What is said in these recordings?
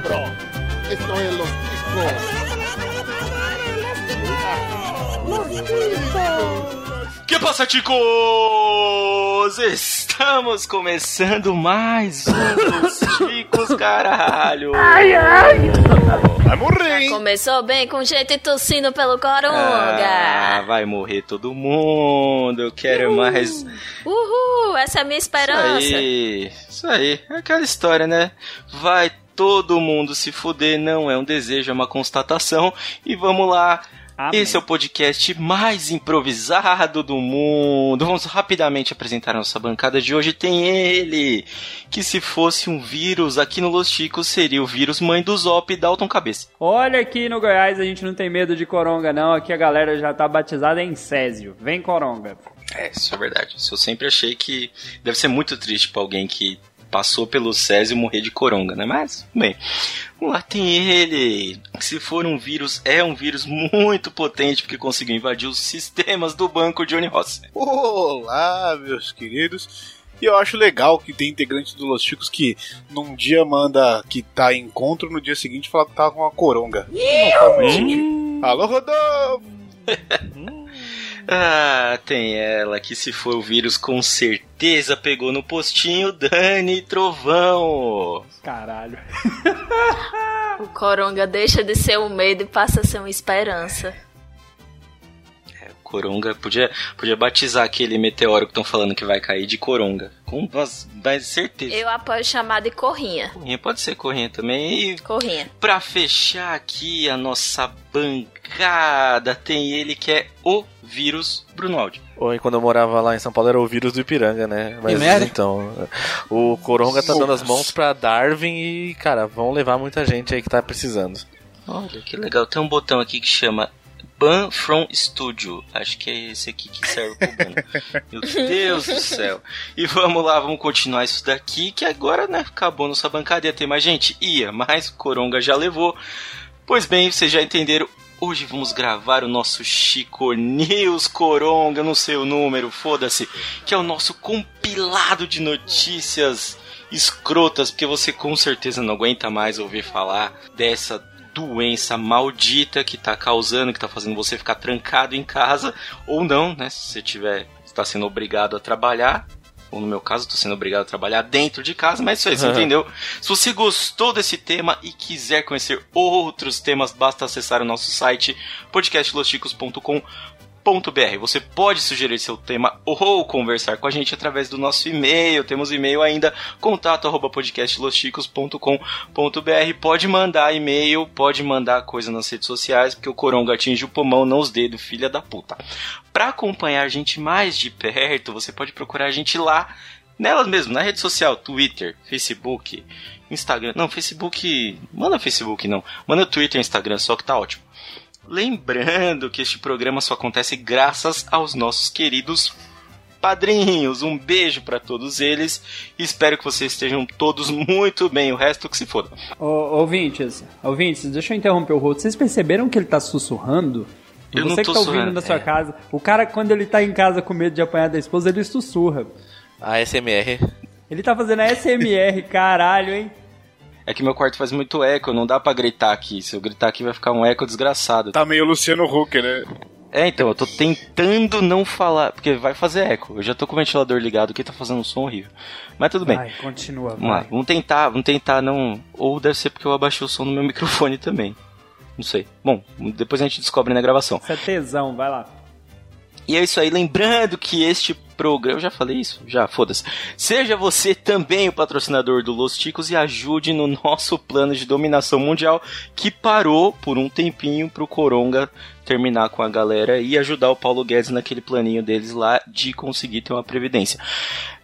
cabrón. Esto es los Que passa, ticos? Estamos começando mais um dos Ticos, caralho! Ai, ai! Vai morrer, hein? Começou bem com jeito e tossindo pelo coronga. Ah, vai morrer todo mundo, eu quero mais... Uhul, essa é a minha esperança. Isso aí, isso aí, é aquela história, né? Vai todo mundo se fuder, não é um desejo, é uma constatação. E vamos lá, Amém. esse é o podcast mais improvisado do mundo. Vamos rapidamente apresentar a nossa bancada de hoje. Tem ele, que se fosse um vírus aqui no Los Chicos, seria o vírus mãe do Zop Dalton Cabeça. Olha aqui no Goiás a gente não tem medo de coronga não, aqui a galera já tá batizada em Césio. Vem coronga. É, isso é verdade. Isso eu sempre achei que deve ser muito triste pra alguém que passou pelo Césio morrer de coronga, né? Mas, bem, vamos lá, tem ele. Se for um vírus, é um vírus muito potente porque conseguiu invadir os sistemas do banco Johnny Ross. Olá, meus queridos. E eu acho legal que tem integrantes do Los Chicos que num dia manda que tá em encontro, no dia seguinte fala que tá com uma coronga. Não faz muito sentido. Alô, Rodolfo! Ah, tem ela que se for o vírus com certeza pegou no postinho Dani Trovão. Caralho. O coronga deixa de ser um medo e passa a ser uma esperança. Coronga, podia, podia batizar aquele meteoro que estão falando que vai cair de Coronga. Com mais, certeza. Eu apoio chamar de corrinha. Corrinha pode ser corrinha também. E Corrinha. pra fechar aqui a nossa bancada, tem ele que é o vírus Bruno Aldi. Oi, quando eu morava lá em São Paulo era o vírus do Ipiranga, né? Mas merda. então, o Coronga tá dando as mãos pra Darwin e, cara, vão levar muita gente aí que tá precisando. Olha que legal, tem um botão aqui que chama Ban from Studio. Acho que é esse aqui que serve pro ban. Meu Deus do céu. E vamos lá, vamos continuar isso daqui, que agora, né, acabou nossa bancada, ia ter mais gente? Ia, mas o Coronga já levou. Pois bem, vocês já entenderam. Hoje vamos gravar o nosso Chico News Coronga, não sei o número, foda-se, que é o nosso compilado de notícias escrotas, porque você com certeza não aguenta mais ouvir falar dessa doença maldita que tá causando, que tá fazendo você ficar trancado em casa, ou não, né? Se você tiver, está sendo obrigado a trabalhar, ou no meu caso, tô sendo obrigado a trabalhar dentro de casa, mas isso aí, você entendeu? Se você gostou desse tema e quiser conhecer outros temas, basta acessar o nosso site Você pode sugerir seu tema ou conversar com a gente através do nosso e-mail. Temos e-mail ainda, contato arroba podcastlosticos.com.br. Pode mandar e-mail, pode mandar coisa nas redes sociais, porque o coronga atinge o pulmão, não os dedos, filha da puta. Para acompanhar a gente mais de perto, você pode procurar a gente lá, nelas mesmo, na rede social, Twitter, Facebook, Instagram. Não, Facebook. Manda Facebook não. Manda Twitter e Instagram, só que tá ótimo. Lembrando que este programa só acontece graças aos nossos queridos padrinhos. Um beijo para todos eles. Espero que vocês estejam todos muito bem. O resto que se foda. Ô, ouvintes, ouvintes, deixa eu interromper o rosto. Vocês perceberam que ele tá sussurrando? Eu não Você que tá ouvindo sussurrando, na sua é. casa, o cara, quando ele tá em casa com medo de apanhar da esposa, ele sussurra. A SMR. Ele tá fazendo a SMR, caralho, hein? É que meu quarto faz muito eco, não dá pra gritar aqui. Se eu gritar aqui vai ficar um eco desgraçado. Tá meio Luciano Huck, né? É, então, eu tô tentando não falar, porque vai fazer eco. Eu já tô com o ventilador ligado que tá fazendo um som horrível. Mas tudo bem. Vai, continua, Vamos lá, vai. vamos tentar, vamos tentar não. Ou deve ser porque eu abaixei o som no meu microfone também. Não sei. Bom, depois a gente descobre na gravação. Isso é tesão, vai lá. E é isso aí, lembrando que este programa. Eu já falei isso? Já, foda-se. Seja você também o patrocinador do Los Ticos e ajude no nosso plano de dominação mundial que parou por um tempinho pro Coronga terminar com a galera e ajudar o Paulo Guedes naquele planinho deles lá de conseguir ter uma previdência.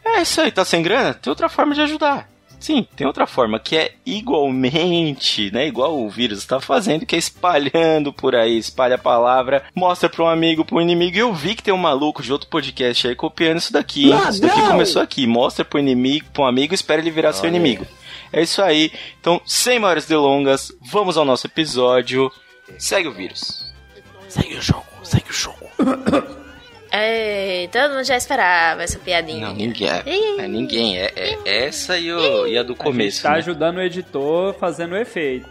É isso aí, tá sem grana? Tem outra forma de ajudar. Sim, tem outra forma que é igualmente, né? Igual o vírus está fazendo, que é espalhando por aí, espalha a palavra, mostra para um amigo, para um inimigo. E eu vi que tem um maluco de outro podcast aí copiando isso daqui. Hein? Isso daqui começou aqui. Mostra pro inimigo, pro um amigo, espera ele virar seu inimigo. É isso aí. Então, sem maiores delongas, vamos ao nosso episódio. Segue o vírus. Segue o jogo, segue o jogo. É, todo mundo já esperava essa piadinha. Não, ninguém. É, é ninguém. É, é essa e, o, e a do A gente começo. tá né? ajudando o editor fazendo o efeito.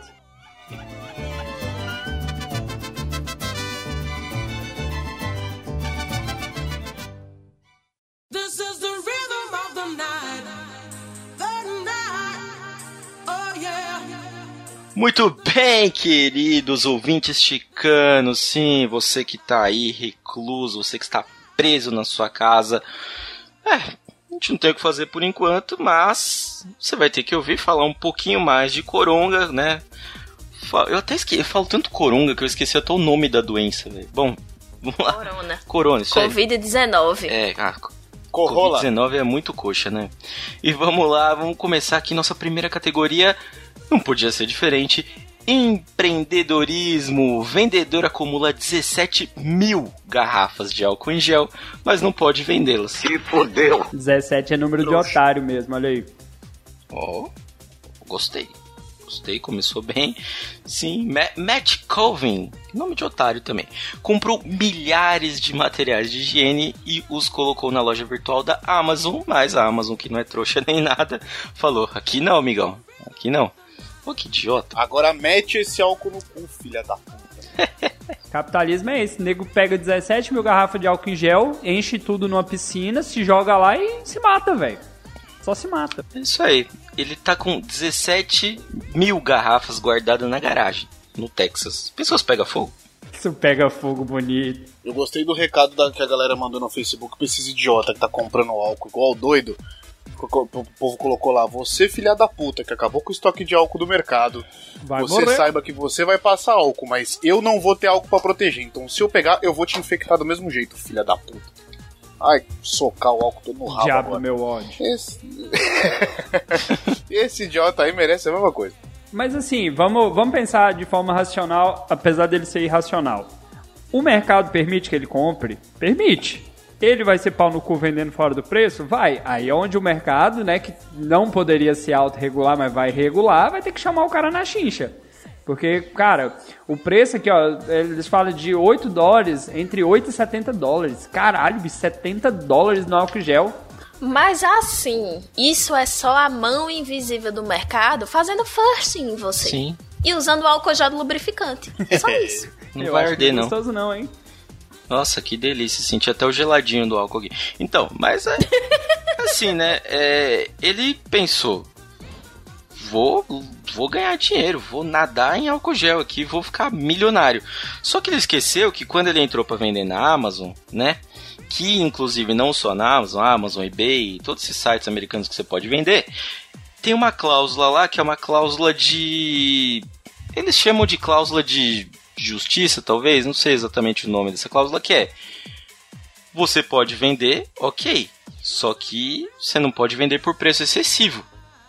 This is the rhythm of the night. The night. Oh. Muito bem, queridos ouvintes chicanos. Sim, você que tá aí recluso, você que está preso na sua casa. É, a gente não tem o que fazer por enquanto, mas você vai ter que ouvir falar um pouquinho mais de coronga, né? Eu até esqueci, eu falo tanto coronga que eu esqueci até o nome da doença, velho. Bom, vamos lá. Corona. Corona, isso aí. Covid-19. É, ah, Corrola. Covid-19 é muito coxa, né? E vamos lá, vamos começar aqui nossa primeira categoria. Não podia ser diferente. Empreendedorismo. O vendedor acumula 17 mil garrafas de álcool em gel, mas não pode vendê-las. 17 é número de otário mesmo, olha aí. Ó, gostei. Gostei, começou bem. Sim, Ma Matt Colvin, nome de otário também, comprou milhares de materiais de higiene e os colocou na loja virtual da Amazon, mas a Amazon, que não é trouxa nem nada, falou: aqui não, amigão, aqui não. Pô, que idiota. Agora mete esse álcool no cu, filha da puta. Capitalismo é esse. O nego pega 17 mil garrafas de álcool em gel, enche tudo numa piscina, se joga lá e se mata, velho. Só se mata. É isso aí. Ele tá com 17 mil garrafas guardadas na garagem, no Texas. Pessoas pegam fogo? Isso pega fogo bonito. Eu gostei do recado da- que a galera mandou no Facebook pra esses idiota que tá comprando álcool igual doido. O povo colocou lá, você filha da puta, que acabou com o estoque de álcool do mercado. Vai você morrer. saiba que você vai passar álcool, mas eu não vou ter álcool pra proteger. Então se eu pegar, eu vou te infectar do mesmo jeito, filha da puta. Ai, socar o álcool todo no rabo Diabo agora. meu ódio. Esse... Esse idiota aí merece a mesma coisa. Mas assim, vamos, vamos pensar de forma racional, apesar dele ser irracional. O mercado permite que ele compre? Permite. Ele vai ser pau no cu vendendo fora do preço? Vai. Aí é onde o mercado, né, que não poderia se autorregular, mas vai regular, vai ter que chamar o cara na chincha. Porque, cara, o preço aqui, ó, eles falam de 8 dólares, entre 8 e 70 dólares. Caralho, bicho, 70 dólares no álcool gel. Mas assim, isso é só a mão invisível do mercado fazendo first em você. Sim. E usando o álcool gel do lubrificante. Só isso. Não Eu vai acho que arder, é não. gostoso não, hein? Nossa, que delícia. Senti até o geladinho do álcool aqui. Então, mas é. assim, né? é, ele pensou. Vou, vou ganhar dinheiro, vou nadar em álcool gel aqui, vou ficar milionário. Só que ele esqueceu que quando ele entrou para vender na Amazon, né? Que inclusive não só na Amazon, Amazon, eBay, todos esses sites americanos que você pode vender, tem uma cláusula lá que é uma cláusula de. Eles chamam de cláusula de justiça, talvez, não sei exatamente o nome dessa cláusula, que é. Você pode vender, ok. Só que você não pode vender por preço excessivo.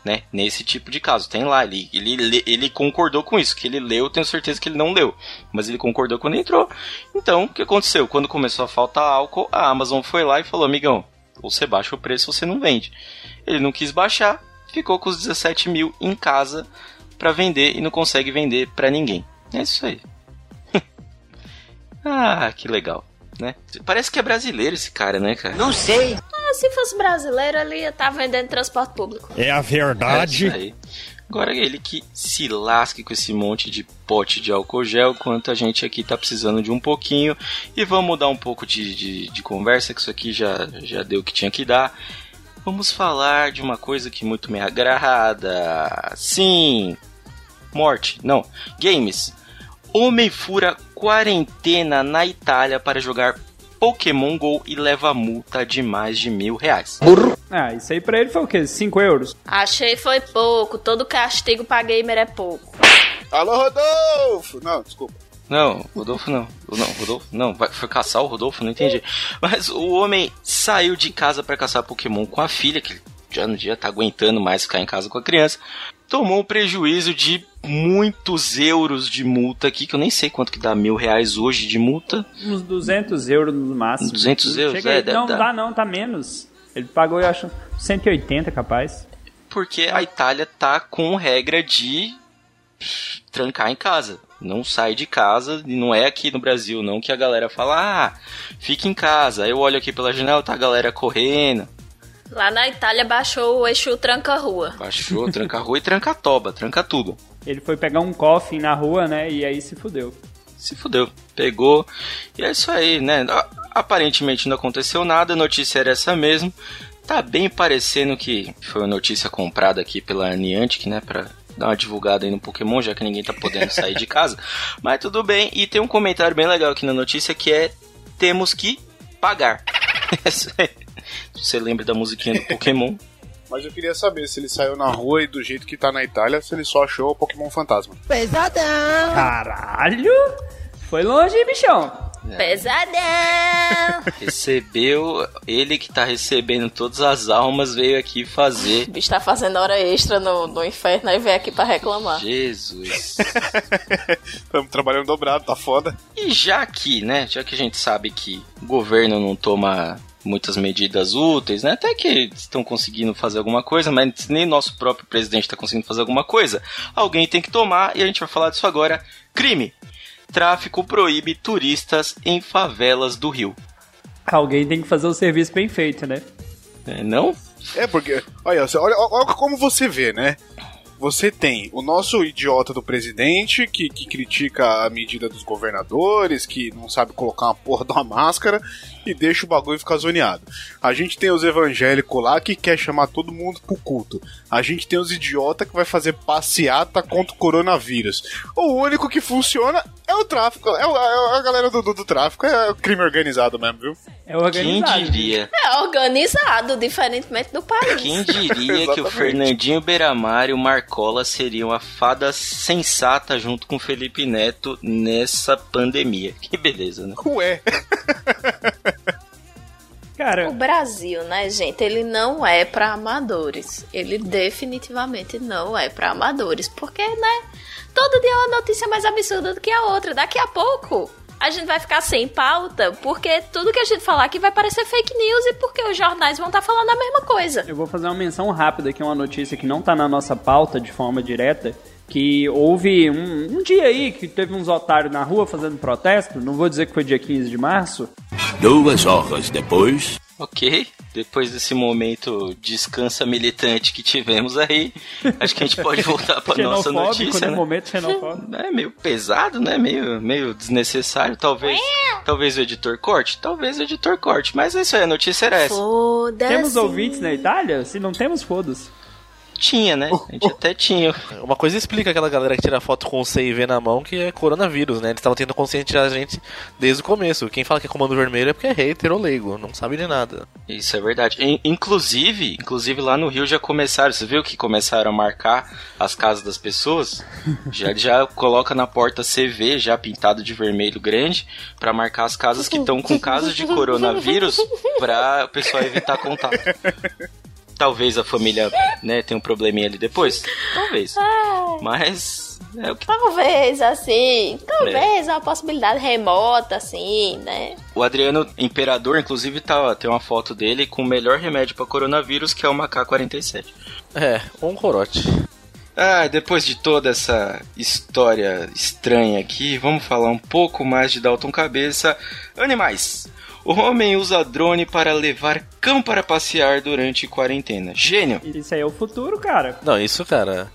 Né? Nesse tipo de caso. Tem lá, ele, ele, ele concordou com isso. Que ele leu, tenho certeza que ele não leu. Mas ele concordou quando entrou. Então, o que aconteceu? Quando começou a faltar álcool, a Amazon foi lá e falou: Amigão, você baixa o preço você não vende. Ele não quis baixar, ficou com os 17 mil em casa para vender e não consegue vender para ninguém. É isso aí. Ah, que legal, né? Parece que é brasileiro esse cara, né, cara? Não sei. Ah, se fosse brasileiro, ele ia estar vendendo transporte público. É a É verdade. isso aí. Agora ele que se lasque com esse monte de pote de álcool gel, enquanto a gente aqui tá precisando de um pouquinho. E vamos mudar um pouco de, de, de conversa, que isso aqui já, já deu o que tinha que dar. Vamos falar de uma coisa que muito me agrada. Sim! Morte. Não. Games. Homem fura quarentena na Itália para jogar Pokémon GO e leva multa de mais de mil reais. Ah, isso aí pra ele foi o quê? 5 euros? Achei foi pouco. Todo castigo pra gamer é pouco. Alô, Rodolfo! Não, desculpa. Não, Rodolfo não. Não, Rodolfo não. Vai, foi caçar o Rodolfo? Não entendi. Mas o homem saiu de casa para caçar Pokémon com a filha, que já no dia tá aguentando mais ficar em casa com a criança. Tomou um prejuízo de muitos euros de multa aqui, que eu nem sei quanto que dá mil reais hoje de multa. Uns 200 euros no máximo. 200 euros? Chega É, deve não, dar. dá não, tá menos. Ele pagou, eu acho, 180 capaz. Porque a Itália tá com regra de trancar em casa. Não sai de casa, e não é aqui no Brasil, não, que a galera fala, ah, fica em casa. Aí eu olho aqui pela janela, tá a galera correndo. Lá na Itália baixou o eixo tranca-rua. Baixou, tranca a rua e tranca a toba, tranca tudo. Ele foi pegar um coffin na rua, né? E aí se fudeu. Se fudeu. Pegou. E é isso aí, né? Aparentemente não aconteceu nada, a notícia era essa mesmo. Tá bem parecendo que foi uma notícia comprada aqui pela Niantic, né? Pra dar uma divulgada aí no Pokémon, já que ninguém tá podendo sair de casa. Mas tudo bem. E tem um comentário bem legal aqui na notícia que é: temos que pagar. Isso aí. Você lembra da musiquinha do Pokémon? Mas eu queria saber se ele saiu na rua e do jeito que tá na Itália, se ele só achou o Pokémon Fantasma. Caralho! Foi longe, hein, bichão? Pesadão! Recebeu, ele que tá recebendo todas as almas veio aqui fazer. O bicho tá fazendo hora extra no, no inferno e veio aqui pra reclamar. Jesus. Estamos trabalhando dobrado, tá foda. E já que, né, já que a gente sabe que o governo não toma muitas medidas úteis, né, até que estão conseguindo fazer alguma coisa, mas nem nosso próprio presidente está conseguindo fazer alguma coisa, alguém tem que tomar e a gente vai falar disso agora. Crime. Tráfico proíbe turistas em favelas do Rio. Alguém tem que fazer o serviço bem feito, né? É, não? É, porque. Olha, olha, olha como você vê, né? Você tem o nosso idiota do presidente que, que critica a medida dos governadores, que não sabe colocar uma porra de uma máscara e deixa o bagulho ficar zoneado. A gente tem os evangélicos lá que quer chamar todo mundo pro culto. A gente tem os idiotas que vai fazer passeata contra o coronavírus. O único que funciona é o tráfico. É, o- é a galera do, do, do tráfico. É o crime organizado mesmo, viu? É Quem organizado. diria? É organizado, diferentemente do país. Quem diria que o. Fernandinho Beiramar e o Marcola seriam a fada sensata junto com o Felipe Neto nessa pandemia? Que beleza, né? Ué. O Cara, Brasil, né, gente, ele não é pra amadores. Ele definitivamente não é pra amadores. Porque, né, todo dia é uma notícia mais absurda do que a outra. Daqui a pouco a gente vai ficar sem pauta, porque tudo que a gente falar aqui vai parecer fake news e porque os jornais vão estar falando a mesma coisa. eu vou fazer uma menção rápida aqui, uma notícia que não tá na nossa pauta de forma direta. Que houve um, um dia aí que teve uns otários na rua fazendo protesto. Não vou dizer que foi dia 15 de março. Duas horas depois. Ok, depois desse momento descansa militante que tivemos aí, acho que a gente pode voltar pra nossa Xenofóbico, notícia, né? né? Momento xenofóbico. É meio pesado, né? Meio, meio desnecessário. Talvez, talvez o editor corte, talvez o editor corte. Mas é isso aí, a notícia era essa. Foda-se. Temos ouvintes na Itália? Se não temos, foda-se. Tinha, né? A gente até tinha. Uma coisa explica aquela galera que tira foto com o C e V na mão que é coronavírus, né? Eles estavam tentando conscientizar a gente desde o começo. Quem fala que é comando vermelho é porque é hater ou leigo, não sabe de nada. Isso é verdade. In- Inclusive, inclusive lá no Rio já começaram, você viu que começaram a marcar as casas das pessoas? Já já coloca na porta CV já pintado de vermelho grande pra marcar as casas que estão com casos de coronavírus pra o pessoal evitar contato. Talvez a família, né, tenha um probleminha ali depois. Talvez. Mas é o que Talvez, assim, talvez uma possibilidade remota, assim, né? O Adriano Imperador, inclusive, tá, tem uma foto dele com o melhor remédio pra coronavírus, que é o MK47. É, ou um corote. Ah, depois de toda essa história estranha aqui, vamos falar um pouco mais de Dalton Cabeça. Animais. O homem usa drone para levar cão para passear durante quarentena. Gênio. Isso aí é o futuro, cara. Não, isso, cara.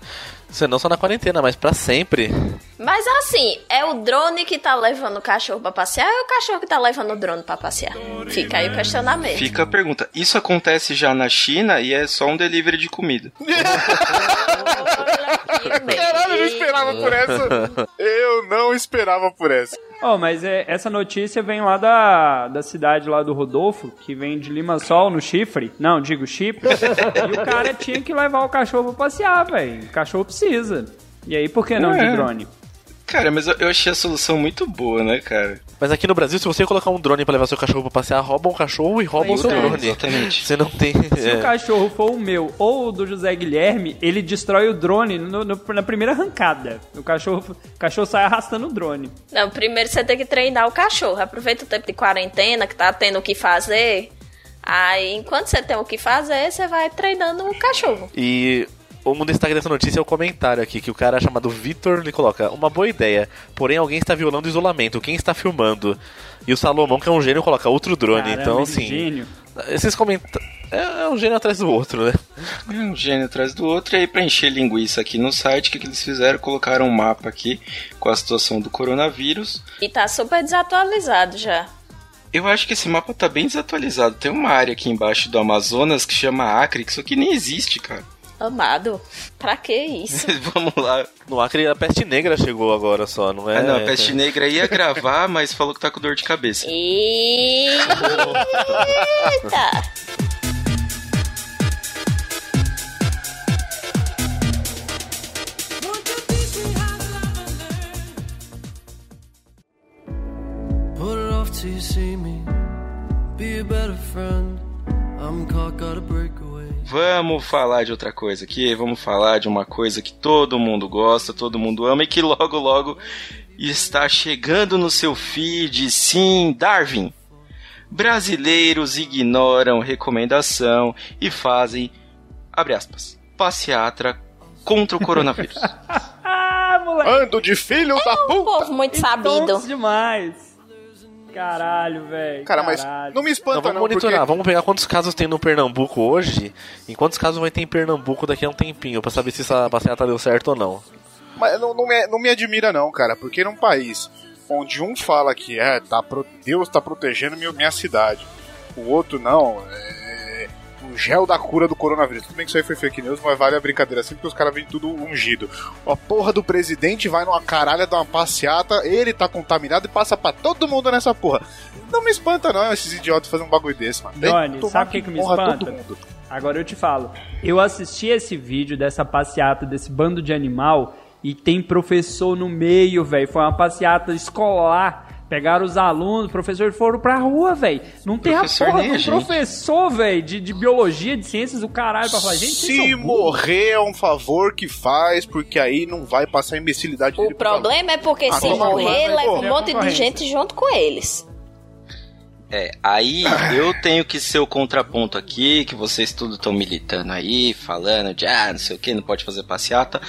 Você não só na quarentena, mas pra sempre. Mas assim, é o drone que tá levando o cachorro pra passear ou é o cachorro que tá levando o drone pra passear? Fica aí o questionamento. Fica a pergunta. Isso acontece já na China e é só um delivery de comida. Caralho, eu não esperava por essa. Eu não esperava por essa. Oh, mas é, essa notícia vem lá da, da cidade lá do Rodolfo, que vem de Limassol, no Chifre. Não, digo Chipre. e o cara tinha que levar o cachorro pra passear, velho. O cachorro precisa. E aí, por que não Ué. de drone? Cara, mas eu, eu achei a solução muito boa, né, cara? Mas aqui no Brasil, se você colocar um drone pra levar seu cachorro pra passear, roubam o cachorro e roubam o seu drone. exatamente. Você não tem. Se o é. cachorro for o meu ou o do José Guilherme, ele destrói o drone no- no- na primeira arrancada. O cachorro, o cachorro sai arrastando o drone. Não, primeiro você tem que treinar o cachorro. Aproveita o tempo de quarentena, que tá tendo o que fazer. Aí, enquanto você tem o que fazer, você vai treinando o cachorro. E Um destaque dessa notícia é o comentário aqui, que o cara chamado Vitor ele coloca uma boa ideia, porém alguém está violando o isolamento, quem está filmando? E o Salomão, que é um gênio, coloca outro drone. Caramba, então, esse assim, gênio. esses comentários. É, é um gênio atrás do outro, né? Um gênio atrás do outro, e aí pra encher linguiça aqui no site, o que, que eles fizeram? Colocaram um mapa aqui com a situação do coronavírus. E tá super desatualizado já. Eu acho que esse mapa tá bem desatualizado. Tem uma área aqui embaixo do Amazonas que chama Acre, que isso aqui nem existe, cara. Amado, pra que isso? Vamos lá. No Acre a peste negra chegou agora só, não é? Ah, não, a Peste Negra ia gravar, mas falou que tá com dor de cabeça. Eita! Till you see me. Be a better friend. I'm caught, gotta break away. Vamos falar de outra coisa aqui. Vamos falar de uma coisa que todo mundo gosta, todo mundo ama e que logo, logo está chegando no seu feed. Sim, Darwin. Brasileiros ignoram recomendação e fazem, abre aspas, passeata contra o coronavírus. Ah, moleque. Ando de filho da Um puta! povo muito sabido. Demais. Caralho, velho. Cara, mas caralho. não me Não, espanta vamos não, monitorar, porque... vamos pegar quantos casos tem no Pernambuco hoje e quantos casos vai ter em Pernambuco daqui a um tempinho, pra saber se essa passeata deu certo ou não. Mas não, não me, não me admira não, cara, porque num país onde um fala que é, tá, pro- Deus tá protegendo minha, minha cidade, o outro não, é o gel da cura do coronavírus. Tudo bem que isso aí foi fake news, mas vale a brincadeira assim, porque os caras vêm tudo ungido. A porra do presidente vai numa caralha dar uma passeata, ele tá contaminado e passa pra todo mundo nessa porra. Não me espanta não, esses idiotas fazerem um bagulho desse, mano. Johnny, sabe o que, que me espanta? Agora eu te falo. Eu assisti esse vídeo dessa passeata, desse bando de animal, e tem professor no meio, velho. Foi uma passeata escolar. Pegaram os alunos, professores foram pra rua, velho. Não tem a Professor porra de a um gente. professor, velho, de, de biologia, de ciências, do caralho, pra falar, gente, Se morrer é um favor que faz, porque aí não vai passar imbecilidade O problema é porque Ah, se morrer, leva um monte de gente junto com eles. É, aí eu tenho que ser o contraponto aqui, que vocês tudo estão militando aí, falando de ah, não sei o que, não pode fazer passeata.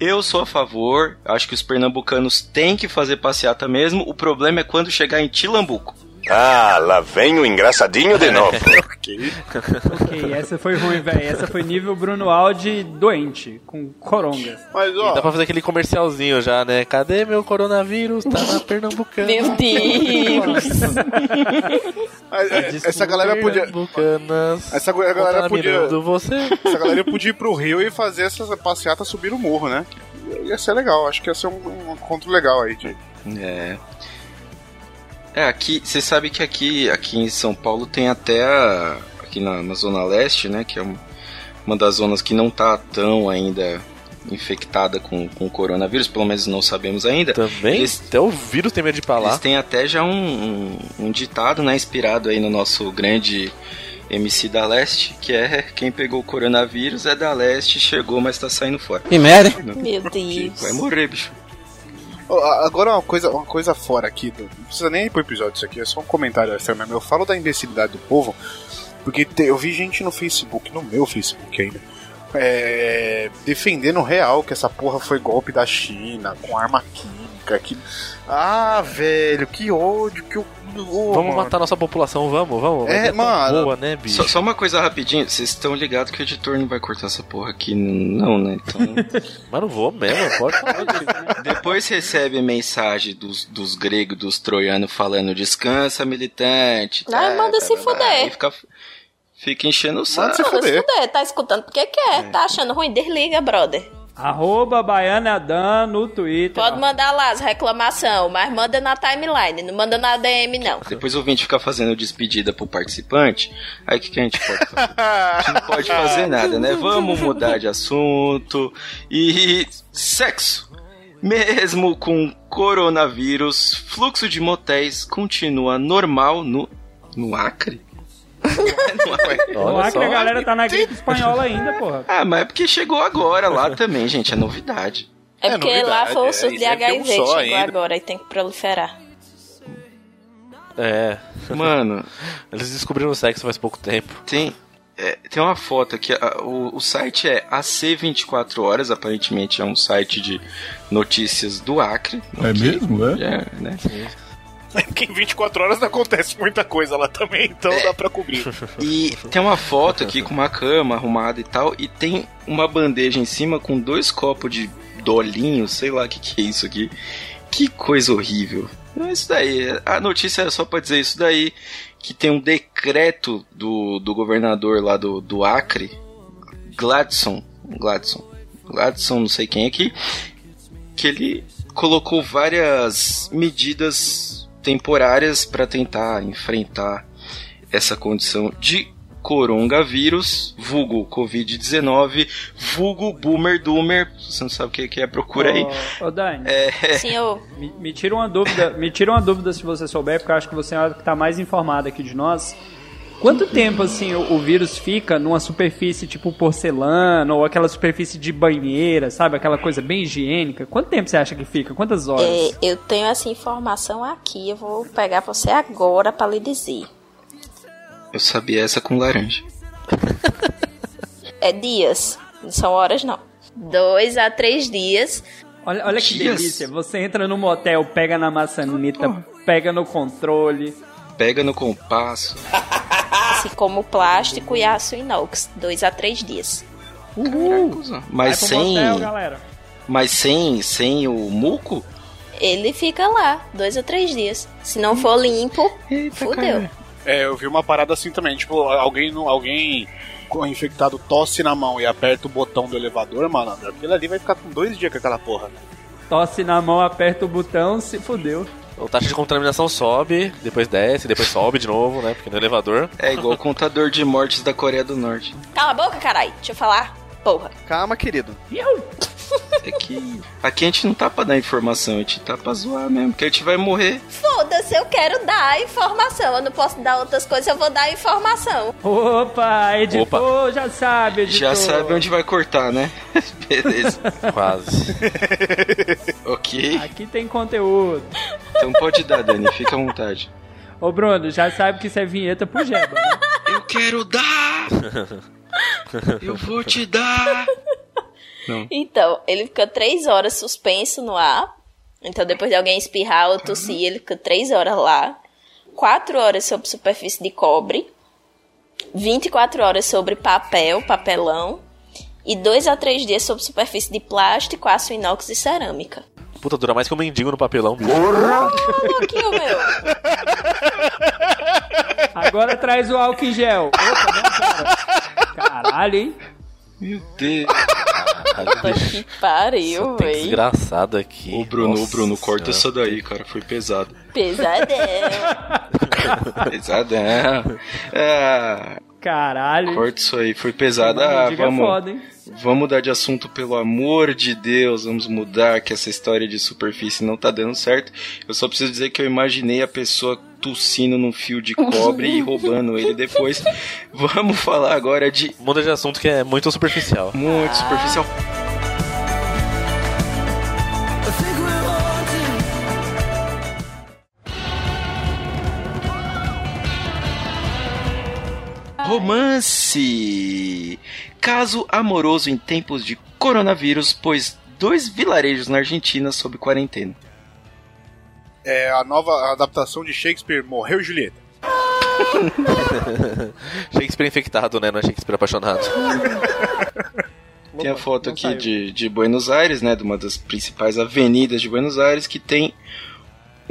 Eu sou a favor, acho que os pernambucanos têm que fazer passeata mesmo. O problema é quando chegar em Tilambuco. Ah, lá vem o engraçadinho de novo. Ok. Ok, essa foi ruim, velho. Essa foi nível Bruno Aldi doente, com coronga. Mas E ó, dá pra fazer aquele comercialzinho já, né? Cadê meu coronavírus? Tá na Pernambucana. Meu Deus! mas, é, essa galera podia. Pernambucanas. Essa galera podia. você. Essa galera podia ir pro Rio e fazer essa passeata subir o morro, né? Ia ser legal, acho que ia ser um, um encontro legal aí, de... É. É, aqui, você sabe que aqui, aqui em São Paulo tem até a, aqui na, na Zona Leste, né, que é um- uma das zonas que não tá tão ainda infectada com, com o coronavírus, pelo menos não sabemos ainda. Também? Eles- Até o vírus tem medo de lá. Eles têm até já um, um, um ditado, né, inspirado aí no nosso grande MC da Leste, que é quem pegou o coronavírus é da Leste, chegou, mas tá saindo fora. Que merda. Meu Deus. vai morrer, bicho. Agora uma coisa, uma coisa fora aqui, não precisa nem ir pro episódio isso aqui, é só um comentário extra mesmo. Eu falo da imbecilidade do povo, porque te- eu vi gente no Facebook, no meu Facebook ainda, é, defendendo real que essa porra foi golpe da China, com arma química, que... Ah, velho, que ódio, que... eu- ô, Vamos mano. matar nossa população, vamos, vamos. É, mano. Boa, né, bicho? Só, só uma coisa rapidinho, vocês estão ligados que o editor não vai cortar essa porra aqui, não, né? Então, Mas não vou mesmo, pode falar. depois recebe mensagem dos, dos gregos, dos troianos falando descansa, militante. Ai, manda se tá, fuder. Aí fica, fica enchendo o Manda saco. se Manda se fuder. fuder, tá escutando porque quer. Tá achando ruim? Desliga, brother. Arroba Baiana Dan no Twitter. Pode mandar lá as reclamação, mas manda na timeline, não manda na DM, não. Depois o ouvinte fica fazendo despedida pro participante. Aí o que, que a gente pode fazer? A gente não pode fazer nada, né? Vamos mudar de assunto. E sexo. Mesmo com coronavírus, fluxo de motéis continua normal no, no Acre? No Acre. No Olha Acre só. a galera tá na gripe espanhola ainda, porra. Ah, mas é porque chegou agora lá também, gente. É novidade. É, É porque lá novidade, foi o é, surto de isso é HIV um chegou ainda. agora e tem que proliferar. É, Mano, eles descobriram o sexo faz pouco tempo. tem, É, tem uma foto aqui, a- o, o site é AC24 Horas, aparentemente é um site de notícias do Acre. É mesmo? É? É, né? Porque em 24 horas não acontece muita coisa lá também, então dá pra cobrir. E tem uma foto aqui com uma cama arrumada e tal, e tem uma bandeja em cima com dois copos de dolinho, sei lá o que, que é isso aqui. Que coisa horrível. É isso daí. A notícia era só pra dizer isso daí, que tem um decreto do, do governador lá do, do Acre, Gladson, Gladson, Gladson, não sei quem aqui, que ele colocou várias medidas temporárias para tentar enfrentar essa condição de coronavírus, vulgo Covid-19, vulgo boomer doomer. Se você não sabe o que é, procura aí. Ô, ô Dani, É, Senhor, me, me tira uma dúvida, me tira uma dúvida se você souber, porque eu acho que você é a que tá mais informada aqui de nós. Quanto tempo assim o, o vírus fica numa superfície tipo porcelana ou aquela superfície de banheira, sabe? Aquela coisa bem higiênica. Quanto tempo você acha que fica? Quantas horas? é, eu tenho essa informação aqui. Eu vou pegar você agora pra lhe dizer. eu sabia essa com laranja. É dias, não são horas não. Dois a três dias. Olha, olha que Dias. delícia. Você entra no motel, pega na maçaneta, pega no controle. Pega no compasso. Assim como plástico e aço inox. Dois a três dias. Uhul! Mas sem, mas sem, sem o muco? Ele fica lá, dois a três dias. Se não for limpo, fudeu. É, eu vi uma parada assim também, tipo, alguém, alguém com infectado tosse na mão e aperta o botão do elevador, mano, aquilo ali vai ficar com dois dias com aquela porra. Tosse na mão, aperta o botão, se fudeu. A taxa de contaminação sobe, depois desce, depois sobe de novo, né? Porque no elevador. É igual o contador de mortes da Coreia do Norte. Cala a boca, caralho. Deixa eu falar. Porra. Calma, querido. É que aqui a gente não tá pra dar informação, a gente tá pra zoar mesmo, porque a gente vai morrer. Foda-se, eu quero dar informação. Eu não posso dar outras coisas, eu vou dar informação. Opa, editor, já sabe, editor. Já sabe onde vai cortar, né? Beleza. Quase. ok. Aqui tem conteúdo. Então pode dar, Dani, fica à vontade. Ô, Bruno, já sabe que isso é vinheta pro Jeba, né? Eu quero dar! Eu vou te dar! Então, ele fica três horas suspenso no ar. Então, depois de alguém espirrar ou tossir, ele fica três horas lá. Quatro horas sobre superfície de cobre. 24 horas sobre papel, papelão. E dois a três dias sobre superfície de plástico, aço inox e cerâmica. Puta, dura mais que um mendigo no papelão, bicho. Ô, louquinho meu. Agora traz o álcool em gel. Opa, não. Caralho, hein? Meu Deus! Caralho. Que pariu, véi. desgraçado aqui. Ô Bruno, Nossa Bruno, corta isso daí, cara, foi pesado. Pesadelo. Pesadão. É, Caralho. corta isso aí, foi pesado. Mano, Ah, diga vamos, foda, hein? vamos mudar de assunto, pelo amor de Deus. Vamos mudar, que essa história de superfície não tá dando certo. Eu só preciso dizer que eu imaginei a pessoa tossindo num fio de cobre e roubando ele depois. Vamos falar agora de Muda de assunto que é muito superficial. muito superficial. Romance! Caso amoroso em tempos de coronavírus, pois dois vilarejos na Argentina sob quarentena. É a nova adaptação de Shakespeare Morreu e Julieta. Shakespeare infectado, né? Não é Shakespeare apaixonado. Tem a foto aqui de, de Buenos Aires, né? De uma das principais avenidas de Buenos Aires, que tem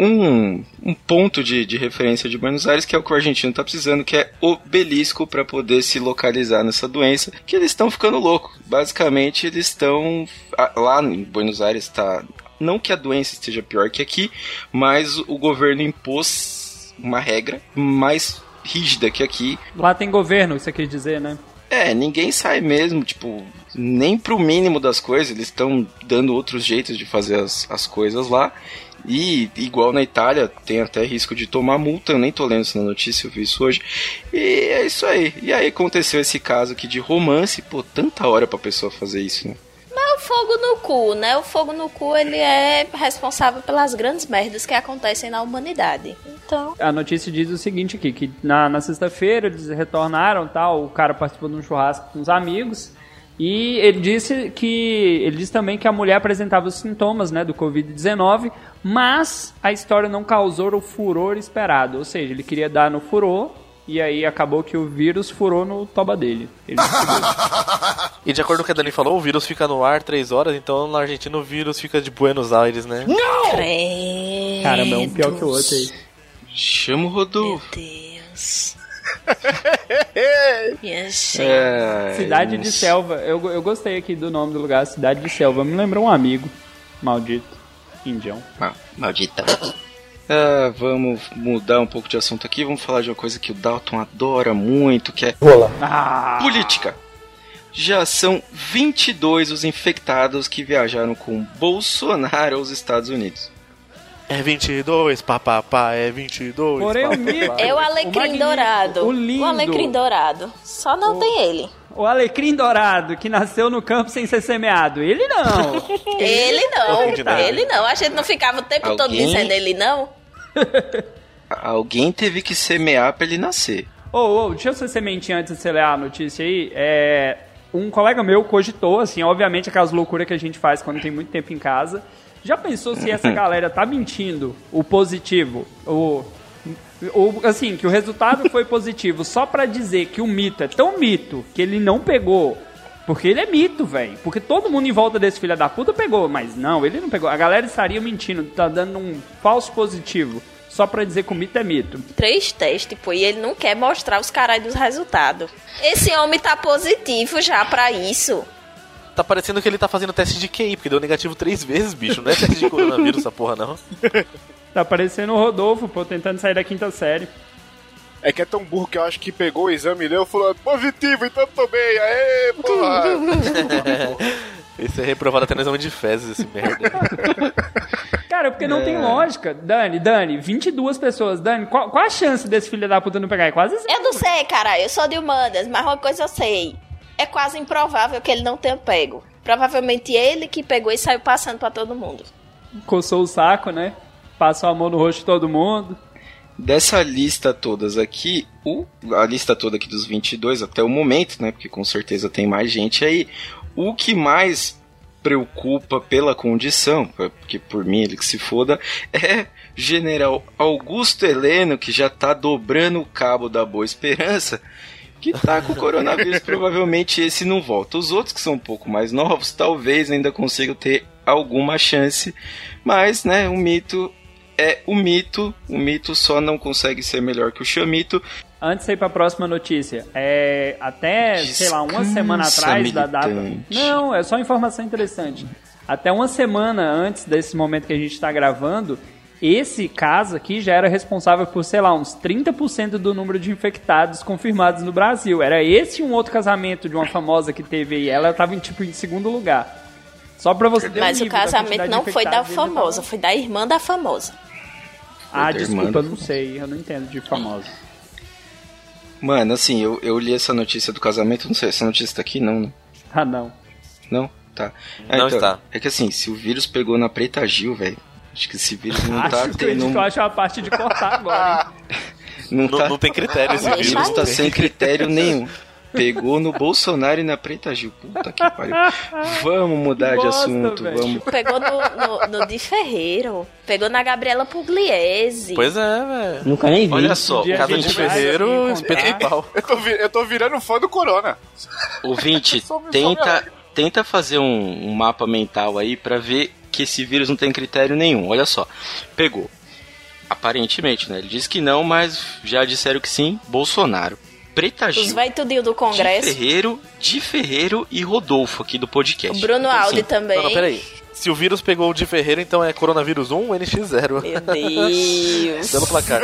um, um ponto de, de referência de Buenos Aires, que é o que o argentino tá precisando, que é obelisco para poder se localizar nessa doença, que eles estão ficando loucos. Basicamente, eles estão. Lá em Buenos Aires tá. Não que a doença esteja pior que aqui, mas o governo impôs uma regra mais rígida que aqui, Lá tem governo, você quer dizer, né? é, ninguém sai mesmo, tipo, nem pro mínimo das coisas, eles estão dando outros jeitos de fazer as, as coisas lá. E, igual na Itália, tem até risco de tomar multa, eu nem tô lendo isso na notícia, eu vi isso hoje. E é isso aí. E aí aconteceu esse caso aqui de romance, pô, tanta hora pra pessoa fazer isso, né? Mas o fogo no cu, né? O fogo no cu, ele é responsável pelas grandes merdas que acontecem na humanidade. Então, A notícia diz o seguinte aqui, que na, na sexta-feira eles retornaram, tal, o cara participou de um churrasco com os amigos, e ele disse que ele disse também que a mulher apresentava os sintomas, né, do COVID-19, mas a história não causou o furor esperado, ou seja, ele queria dar no furor e aí acabou que o vírus furou no toba dele. E de acordo com o que a Dani falou, o vírus fica no ar três horas, então na Argentina o vírus fica de Buenos Aires, né? credo. Caramba, é um pior que o outro aí. Chama o Meu Rodolfo. Deus. É, Cidade de Selva. Eu, eu gostei aqui do nome do lugar, Cidade de Selva. Me lembrou um amigo. Maldito. Indião. Ah, maldita. Ah, vamos mudar um pouco de assunto aqui. Vamos falar de uma coisa que o Dalton adora muito, que é Ah! política. Já são 22 os infectados que viajaram com Bolsonaro aos Estados Unidos. É 22, papapá, é 22. Porém, o papapá. mito- É o O alecrim magnífico, dourado. o lindo. alecrim dourado. Só não tem ele. O alecrim dourado, que nasceu no campo sem ser semeado. Ele não. Ele não. Ele não. A gente não ficava o tempo todo Alguém? dizendo ele não. Alguém teve que semear pra ele nascer. Ô, ô, deixa eu ser sementinha antes de você ler a notícia aí. É, um colega meu cogitou, assim, obviamente aquelas loucuras que a gente faz quando tem muito tempo em casa. Já pensou se essa galera tá mentindo o positivo? O, o, assim, que o resultado foi positivo só pra dizer que o mito é tão mito que ele não pegou. Porque ele é mito, velho. Porque todo mundo em volta desse filho da puta pegou. Mas não, ele não pegou. A galera estaria mentindo, tá dando um falso positivo. Só pra dizer que o mito é mito. Três testes, pô, e ele não quer mostrar os caras dos resultados. Esse homem tá positivo já pra isso. Tá parecendo que ele tá fazendo teste de QI, porque deu negativo três vezes, bicho. Não é teste de coronavírus essa porra, não. Tá parecendo o Rodolfo, pô, tentando sair da quinta série. É que é tão burro que eu acho que pegou o exame e leu e falou: positivo, então tô bem. Aê, porra! Esse é reprovado até no exame de fezes, esse merda. Cara, porque não tem lógica. Dani, Dani, 22 pessoas. Dani, qual, qual a chance desse filho da puta não pegar? É quase zero. Eu não sei, cara, eu sou de humanas, mas uma coisa eu sei. É quase improvável que ele não tenha pego. Provavelmente ele que pegou e saiu passando pra todo mundo. Coçou o saco, né? Passou a mão no rosto de todo mundo. Dessa lista todas aqui, o, a lista toda aqui dos 22 até o momento, né? Porque com certeza tem mais gente aí. O que mais preocupa pela condição, porque por mim ele que se foda, é General Augusto Heleno, que já tá dobrando o cabo da Boa Esperança, que tá com o coronavírus. Provavelmente esse não volta. Os outros que são um pouco mais novos, talvez ainda consigam ter alguma chance, mas, né, o mito é o mito. O mito só não consegue ser melhor que o chamito. Antes de ir pra próxima notícia, é. Até, sei lá, uma Descansa, semana atrás da data. militante. Não, é só informação interessante. Até uma semana antes desse momento que a gente tá gravando, esse caso aqui já era responsável por, sei lá, uns 30% do número de infectados confirmados no Brasil. Era esse e um outro casamento de uma famosa que teve aí. Ela tava em, tipo, em segundo lugar. Só pra você ter um Mas o casamento não foi da famosa, foi da irmã da famosa. Ah, da desculpa, eu não sei. Eu não entendo de famosa. Mano, assim, eu, eu li essa notícia do casamento, não sei, essa notícia tá aqui? Não, né? Ah, não. Não? Tá. Ah, Não está. É que assim, se o vírus pegou na Preta Gil, velho, acho que esse vírus não tá Acho que tendo... eu acho a parte de cortar agora, hein? Não, Não, tá, não tem critério esse Deixa o vírus. vírus tá aí. sem critério nenhum. Pegou no Bolsonaro e na Preta Gil. Puta que pariu. Vamos mudar de Bosta, assunto, velho. vamos. Pegou no, no, no Di Ferreiro. Pegou na Gabriela Pugliese. Pois é, velho. Nunca nem vi. Olha só, dia Casa de ferreiro, espeto de pau. Eu tô, eu tô virando fã do Corona. Ouvinte, tenta, tenta fazer um, um mapa mental aí pra ver que esse vírus não tem critério nenhum. Olha só, pegou. Aparentemente, né? Ele disse que não, mas já disseram que sim. Bolsonaro, Preta Os Gil, vai tudinho do Congresso. Ferreiro, Di Ferreiro e Rodolfo aqui do O podcast. Bruno Então, Aldi assim, também. Não, não, peraí. Se o vírus pegou o de Ferreira, então é coronavírus 1, NX0. Meu Deus. Dando placar.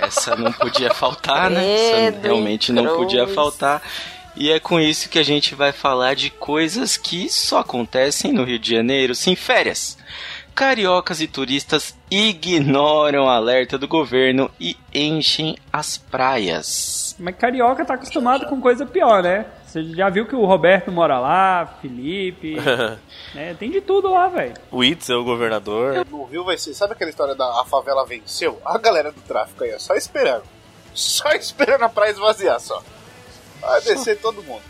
Essa não podia faltar, né? Essa realmente não podia faltar. E é com isso que a gente vai falar de coisas que só acontecem no Rio de Janeiro, sim, férias. Cariocas e turistas ignoram o alerta do governo e enchem as praias. Mas carioca tá acostumado com coisa pior, né? Você já viu que o Roberto mora lá, Felipe, né? Tem de tudo lá, velho. o Itzel, o governador. No Rio vai ser, sabe aquela história da a favela venceu? A galera do tráfico aí, ó, só esperando. Só esperando a praia esvaziar, só. Vai descer todo mundo.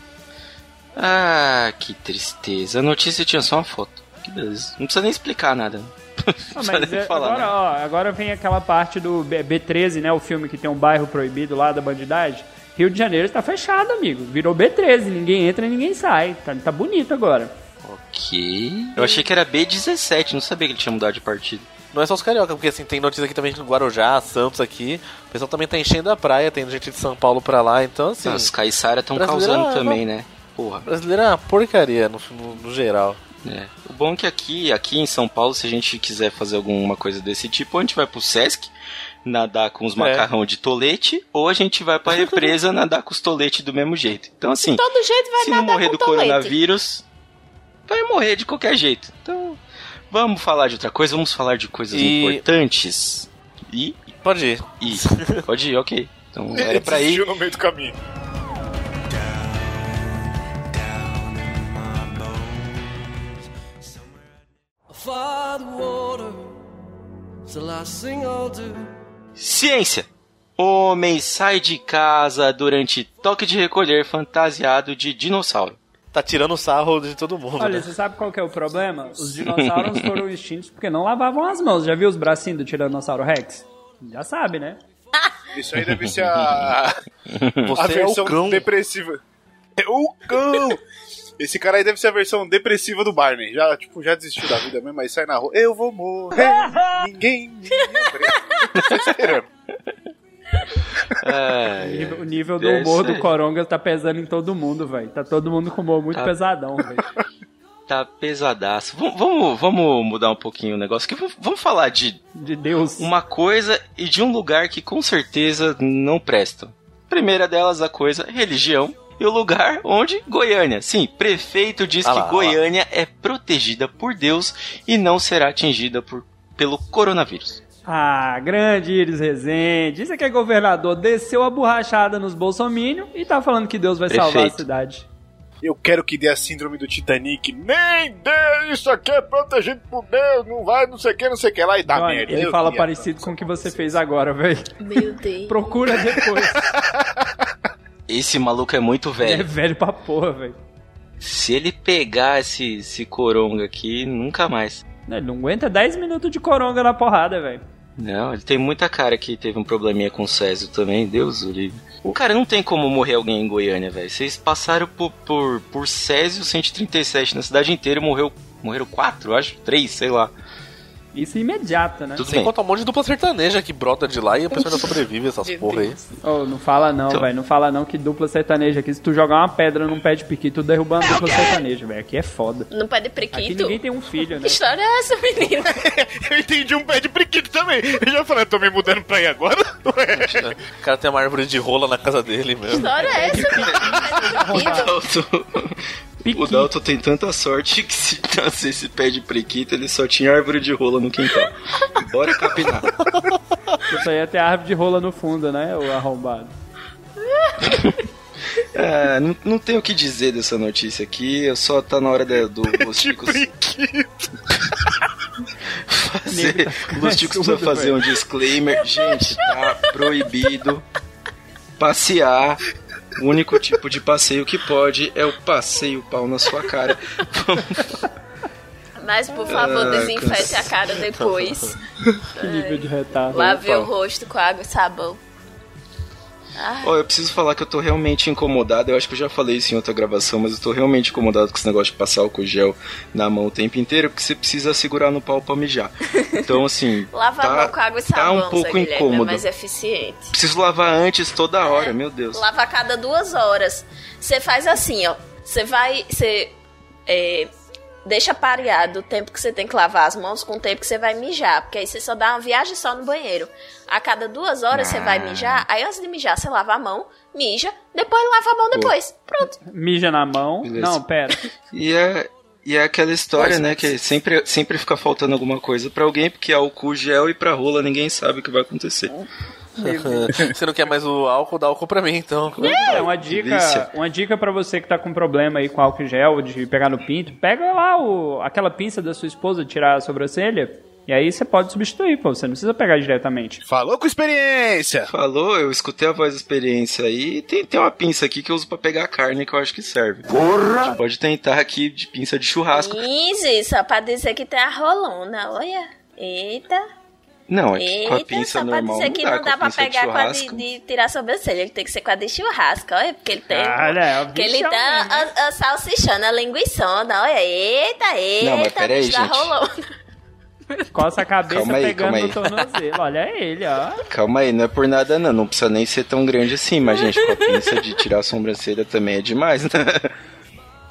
Ah, que tristeza. A notícia tinha só uma foto. Que beleza. Não precisa nem explicar nada. Não Ah, mas nem é- falar agora, nada. ó, agora vem aquela parte do B- B13, né? O filme que tem um bairro proibido lá da bandidagem. Rio de Janeiro está fechado, amigo. Virou B13, ninguém entra e ninguém sai. Tá, tá bonito agora. Ok. Eu achei que era B17, não sabia que ele tinha mudado de partido. Não é só os carioca, porque assim, tem notícia aqui também de Guarujá, Santos aqui. O pessoal também tá enchendo a praia, tem gente de São Paulo pra lá, então assim. Os caiçara estão causando é- também, né? Porra. Brasileiro é uma porcaria no, no- no geral. É. O bom é que aqui, aqui em São Paulo, se a gente quiser fazer alguma coisa desse tipo, a gente vai pro Sesc nadar com os É. macarrão de tolete, ou a gente vai pra represa nadar com os toletes do mesmo jeito. Então assim, Todo jeito vai se não morrer com do tolete. coronavírus, vai morrer de qualquer jeito. Então, vamos falar de outra coisa, vamos falar de coisas E- importantes. E, Pode ir. e, pode ir, ok. Então era pra ir. No meio do caminho. Ciência. Homem sai de casa durante toque de recolher fantasiado de dinossauro. Tá tirando sarro de todo mundo. Olha, né? você sabe qual que é o problema? Os dinossauros foram extintos porque não lavavam as mãos. Já viu os bracinhos do Tiranossauro Rex? Já sabe, né? Isso aí deve ser a, a Você é o versão cão. depressiva. É o cão! Esse cara aí deve ser a versão depressiva do Barney. Já, tipo, já desistiu da vida mesmo, aí sai na rua. Eu vou morrer, ninguém me obriga. É, O nível- O nível do humor do. Coronga tá pesando em todo mundo, velho. Tá todo mundo com humor muito Tá. pesadão, velho. tá pesadaço. Vamos, vamos, vamos mudar um pouquinho o negócio. Que vamos, vamos falar de De Deus. uma coisa e de um lugar que com certeza não presta. Primeira delas, a coisa, religião. E o lugar onde? Goiânia. Sim, prefeito diz Ah que lá, ah lá. Goiânia é protegida por Deus e não será atingida por, pelo coronavírus. Ah, grande Iris Rezende. Isso aqui é governador. Desceu a borrachada nos bolsominion e tá falando que Deus vai salvar a cidade. Eu quero que dê a síndrome do Titanic. Nem dê, isso aqui é protegido por Deus, não vai, não sei o que, não sei o que lá e dá Johnny, merda. ele Eu fala queria- parecido com o que você fez agora, velho. Meu Deus. Procura depois. Esse maluco é muito Ele é velho. velho pra porra, velho. Se ele pegar esse, esse coronga aqui, nunca mais. Ele não aguenta 10 minutos de coronga na porrada, velho. Não, ele tem muita cara que teve um probleminha com o Césio também, Deus o livre. Cara, não tem como morrer alguém em Goiânia, velho. Vocês passaram por, por, por Césio 137 na cidade inteira morreu, morreram quatro, acho, três, sei lá. Isso é imediato, né? Tudo Sem contar um monte de dupla sertaneja que brota de lá e a pessoa ainda sobrevive essas Meu porra aí. Oh, não fala não, Então- velho. Não fala não que dupla sertaneja aqui. Se tu jogar uma pedra num pé de piqui, tu derruba uma dupla sertaneja, velho. Aqui é foda. No pé de Aqui prequito? ninguém tem um filho, Que né? história é essa, menina? Eu entendi um pé de priquito também. Eu já falei, tô me mudando pra aí agora? O cara tem uma árvore de rola na casa dele Que mesmo. história é essa, menina? O Dalton tem tanta sorte que se nascesse pé de prequito, ele só tinha árvore de rola no quintal. Bora capinar. Isso aí é ter árvore de rola no fundo, né? O arrombado. É, não, não tenho o que dizer dessa notícia aqui, eu só tá na hora de- do Los De Ticos priquito. fazer. Nego tá precisa fazer um disclaimer. Gente, tá proibido passear. O único tipo de passeio que pode é o passeio pau na sua cara. Mas, por favor, Ah, desinfete cansa- a cara depois. Que nível de retardo. Lave Opa. o rosto com água e sabão. Ai, Ó, eu preciso falar que eu tô realmente incomodado. Eu acho que eu já falei isso em outra gravação, mas eu tô realmente incomodado com esse negócio de passar álcool gel na mão o tempo inteiro, porque você precisa segurar no pau pra mijar. Então, assim. Lava tá, a mão com água e tá sabão, um Zé pouco Guilherme, é incômodo. mais eficiente. Preciso lavar antes toda hora, meu Deus. Lava a cada duas horas. Você faz assim, ó. Você vai. Você. é, deixa pareado o tempo que você tem que lavar as mãos com o tempo que você vai mijar. Porque aí você só dá uma viagem só no banheiro. A cada duas horas você Ah. vai mijar. Aí antes de mijar, você lava a mão, mija, depois lava a mão depois. Pronto. Mija na mão. Beleza. Não, pera. E é, e é aquela história, Mas- né? Que sempre, sempre fica faltando alguma coisa pra alguém, porque álcool gel e pra rola ninguém sabe o que vai acontecer. Você não quer mais o álcool, dá álcool pra mim, então. É uma dica, delícia. uma dica para você que tá com problema aí com álcool gel de pegar no pinto, pega lá o, aquela pinça da sua esposa tirar a sobrancelha e aí você pode substituir, pô, você não precisa pegar diretamente. Falou com experiência! Falou, eu escutei a voz da experiência aí. Tem, tem uma pinça aqui que eu uso pra pegar a carne que eu acho que serve. Porra! A gente pode tentar aqui de pinça de churrasco. Isso, só pra dizer que tem a rolona, olha. Eita. Não, é que com a Eita, pinça normal dizer não que dá, não com dá a pra pegar com a de, de tirar a sobrancelha. Ele tem que ser com a de churrasco, olha. Porque ele tem. Olha, é o porque ele bichão tá mesmo, né? a, a salsichona, a linguiçona, olha. Eita, eita. Não, mas peraí, gente. rolona. Coça a cabeça Calma aí, pegando no tornozelo. Olha ele, ó. Calma aí, não é por nada não. Não precisa nem ser tão grande assim, mas gente, com a pinça de tirar a sobrancelha também é demais, né?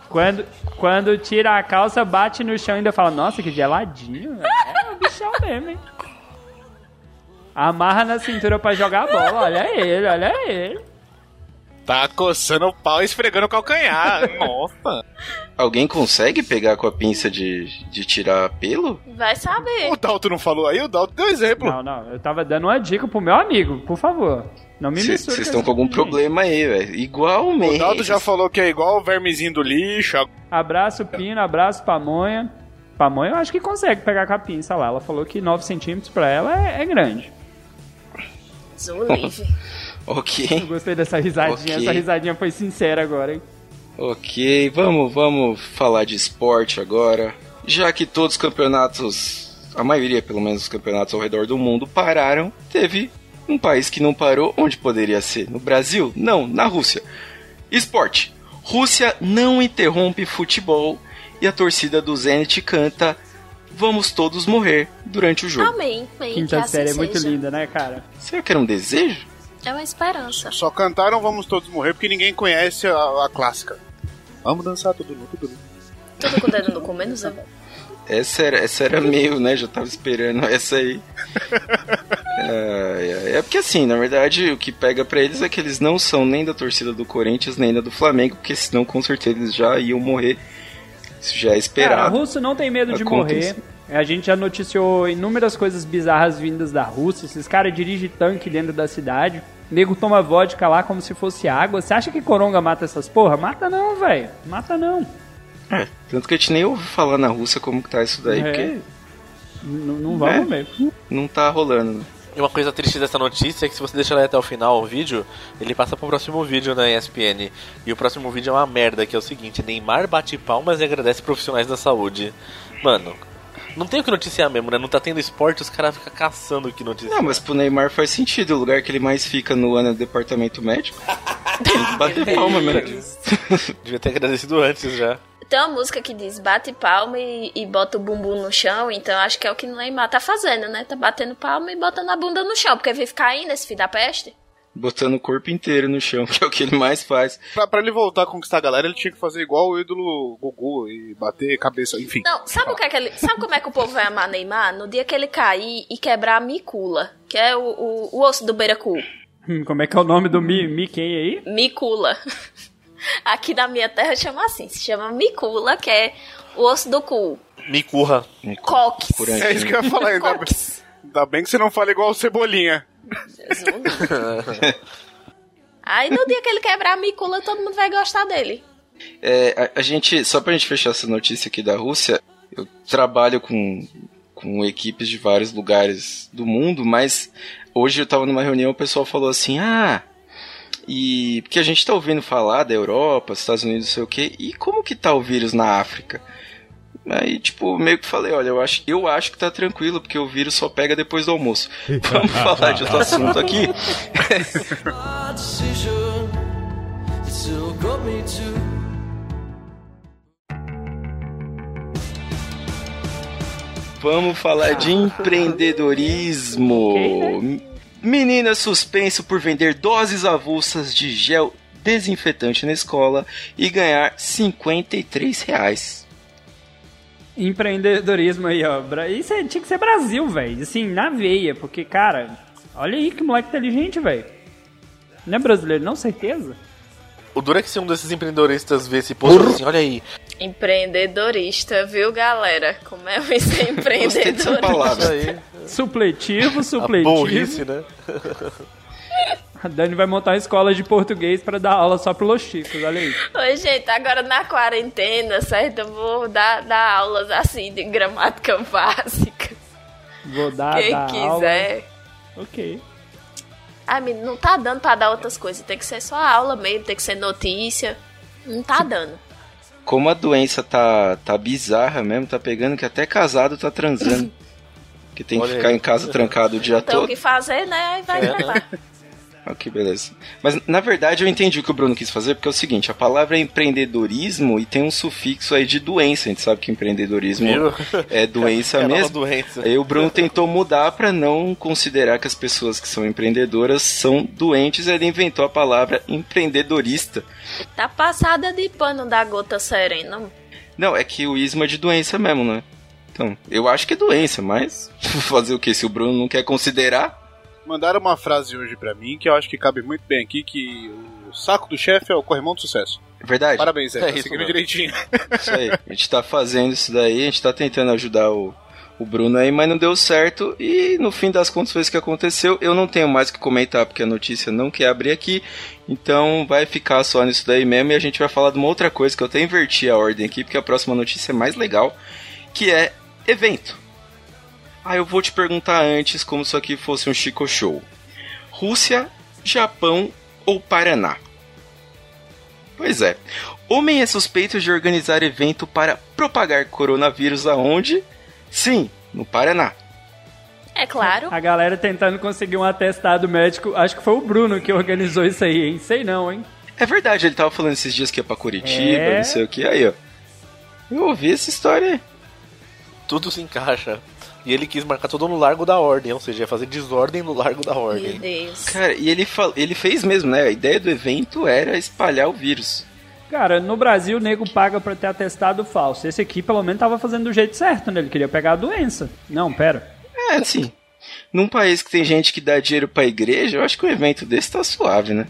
Quando, quando tira a calça, bate no chão e ainda fala, nossa, que geladinho. É o bichão mesmo, hein? Amarra na cintura pra jogar a bola. Olha ele, olha ele. Tá coçando o pau e esfregando o calcanhar. Nossa! Alguém consegue pegar com a pinça de, de tirar pelo? Vai saber. O Dalton não falou aí? O Dalton deu exemplo. Não, não, eu tava dando uma dica pro meu amigo, por favor. Não me Vocês estão com algum problema aí, velho. Igualmente. O Dalton já falou que é igual o vermezinho do lixo. Abraço, Pino, abraço, Pamonha. Pamonha eu acho que consegue pegar com a pinça lá. Ela falou que 9 centímetros pra ela é, é grande. Zulive. Eu Ok, gostei dessa risadinha. Ok. Essa risadinha foi sincera agora, hein? ok. Vamos, vamos falar de esporte agora. Já que todos os campeonatos, a maioria pelo menos dos campeonatos ao redor do mundo pararam, teve um país que não parou, onde poderia ser? No Brasil? Não, na Rússia. Esporte. Rússia não interrompe futebol e a torcida do Zenit canta Vamos todos morrer durante o jogo. Amém. amém, que Quinta assim série é muito seja. linda, né, cara? Será que era um desejo? É uma esperança. Só cantaram Vamos Todos Morrer porque ninguém conhece a, a clássica. Vamos dançar todo mundo, todo mundo. Tudo com o dedo no cu, menos eu. Essa era, essa era meio, né? Já tava esperando essa aí. É, é, é porque assim, na verdade, o que pega pra eles é que eles não são nem da torcida do Corinthians, nem da do Flamengo, porque senão com certeza eles já iam morrer. Isso já é Cara, esperado. russo não tem medo de morrer. A gente já noticiou inúmeras coisas bizarras vindas da Rússia. Esses caras dirigem tanque dentro da cidade. Nego toma vodka lá como se fosse água. Você acha que Coronga mata essas porra? Mata não, velho. Mata não. É, tanto que a gente nem ouviu falar na Rússia como que tá isso daí, É. porque Não, não vamos É. mesmo. não tá rolando. Né? E uma coisa triste dessa notícia é que se você deixar até o final o vídeo, ele passa pro próximo vídeo na ESPN. E o próximo vídeo é uma merda, que é o seguinte, Neymar bate palmas e agradece profissionais da saúde. Mano, não tem o que noticiar mesmo, né? Não tá tendo esporte, os caras ficam caçando o que noticiar. Não, mas pro Neymar faz sentido. O lugar que ele mais fica no ano é o departamento médico. Tem que bater palma mesmo. Devia ter agradecido antes já. Tem uma música que diz bate palma e, e bota o bumbum no chão, então acho que é o que o Neymar tá fazendo, né? Tá batendo palma e botando a bunda no chão, porque vive caindo esse filho da peste. Botando o corpo inteiro no chão, que é o que ele mais faz. Pra, pra ele voltar a conquistar a galera, ele tinha que fazer igual o ídolo Gugu e bater cabeça, enfim. Não, sabe o que é que ele. Sabe como é que o povo vai amar Neymar? No dia que ele cair e quebrar a micula, que é o, o, o osso do beiracu. Hum, Como é que é o nome do Mi, Mi quem aí? Micula. Aqui na minha terra chama assim, se chama micula, que é o osso do cu. Me curra. Cox. É isso que eu ia falar, ainda bem, ainda bem que você não fala igual o Cebolinha. Aí no dia que ele quebrar a micula, todo mundo vai gostar dele. É, a, a gente, só pra gente fechar essa notícia aqui da Rússia, eu trabalho com, com equipes de vários lugares do mundo, mas hoje eu tava numa reunião o pessoal falou assim, ah, e porque a gente tá ouvindo falar da Europa, Estados Unidos, não sei o que, e como que tá o vírus na África? Aí, tipo, meio que falei, olha, eu acho, eu acho que tá tranquilo, porque o vírus só pega depois do almoço. Vamos falar de outro assunto aqui? Vamos falar de empreendedorismo. Menina suspenso por vender doses avulsas de gel desinfetante na escola e ganhar 53 reais. Empreendedorismo aí, ó. Isso é- tinha que ser Brasil, velho. Assim, na veia. Porque, cara, olha aí que moleque inteligente, velho. Não é brasileiro, não? Certeza? O duro é que se um desses empreendedoristas vê esse post, assim, olha aí, Empreendedorista, viu, galera? Como é Gostei dessa empreendedor? palavra. isso aí. Supletivo, A supletivo. burrice, né? A Dani vai montar uma escola de português pra dar aula só pro Los Chicos, olha aí. Oi, gente, agora na quarentena, certo? Eu vou dar, dar aulas assim de gramática básica. Vou dar, Quem dar aula. quiser. Ok. Ah, menino, não tá dando pra dar outras coisas. Tem que ser só aula mesmo, tem que ser notícia. Não tá dando. Como a doença tá, tá bizarra mesmo, tá pegando que até casado tá transando. Que tem que Olha ficar aí. em casa trancado o dia Então o todo. que fazer, né? Aí vai É. levar. Que beleza. Mas na verdade eu entendi o que o Bruno quis fazer, porque é o seguinte, a palavra é empreendedorismo e tem um sufixo aí de doença. A gente sabe que empreendedorismo é doença É mesmo. doença. Aí o Bruno tentou mudar pra não considerar que as pessoas que são empreendedoras são doentes, ele inventou a palavra empreendedorista. Tá passada de pano da gota serena. Não, é que o ismo é de doença mesmo, né? Então, eu acho que é doença, mas fazer o que se o Bruno não quer considerar? Mandaram uma frase hoje pra mim que eu acho que cabe muito bem aqui, que o saco do chefe é o corrimão do sucesso. É verdade? Parabéns, Zé. É tá seguindo direitinho. Isso aí. A gente tá fazendo isso daí, a gente tá tentando ajudar o, o Bruno aí, mas não deu certo. E no fim das contas foi isso que aconteceu. Eu não tenho mais o que comentar porque a notícia não quer abrir aqui. Então vai ficar só nisso daí mesmo e a gente vai falar de uma outra coisa que eu até inverti a ordem aqui, porque a próxima notícia é mais legal, que é evento. Ah, eu vou te perguntar antes como se aqui fosse um Chico Show. Rússia, Japão ou Paraná? Pois é. Homem é suspeito de organizar evento para propagar coronavírus aonde? Sim, no Paraná. É claro. A galera tentando conseguir um atestado médico. Acho que foi o Bruno que organizou isso aí, hein? Sei não, hein? É verdade, ele tava falando esses dias que ia pra Curitiba, É. não sei o que. Aí, ó. Eu ouvi essa história aí. Tudo se encaixa. E ele quis marcar tudo no Largo da Ordem, ou seja, ia fazer desordem no Largo da Meu Ordem. Deus. Cara, e ele, ele fez mesmo, né? A ideia do evento era espalhar o vírus. Cara, no Brasil o nego paga pra ter atestado falso. Esse aqui pelo menos tava fazendo do jeito certo, né? Ele queria pegar a doença. Não, pera. É, assim. Num país que tem gente que dá dinheiro pra igreja, eu acho que um evento desse tá suave, né?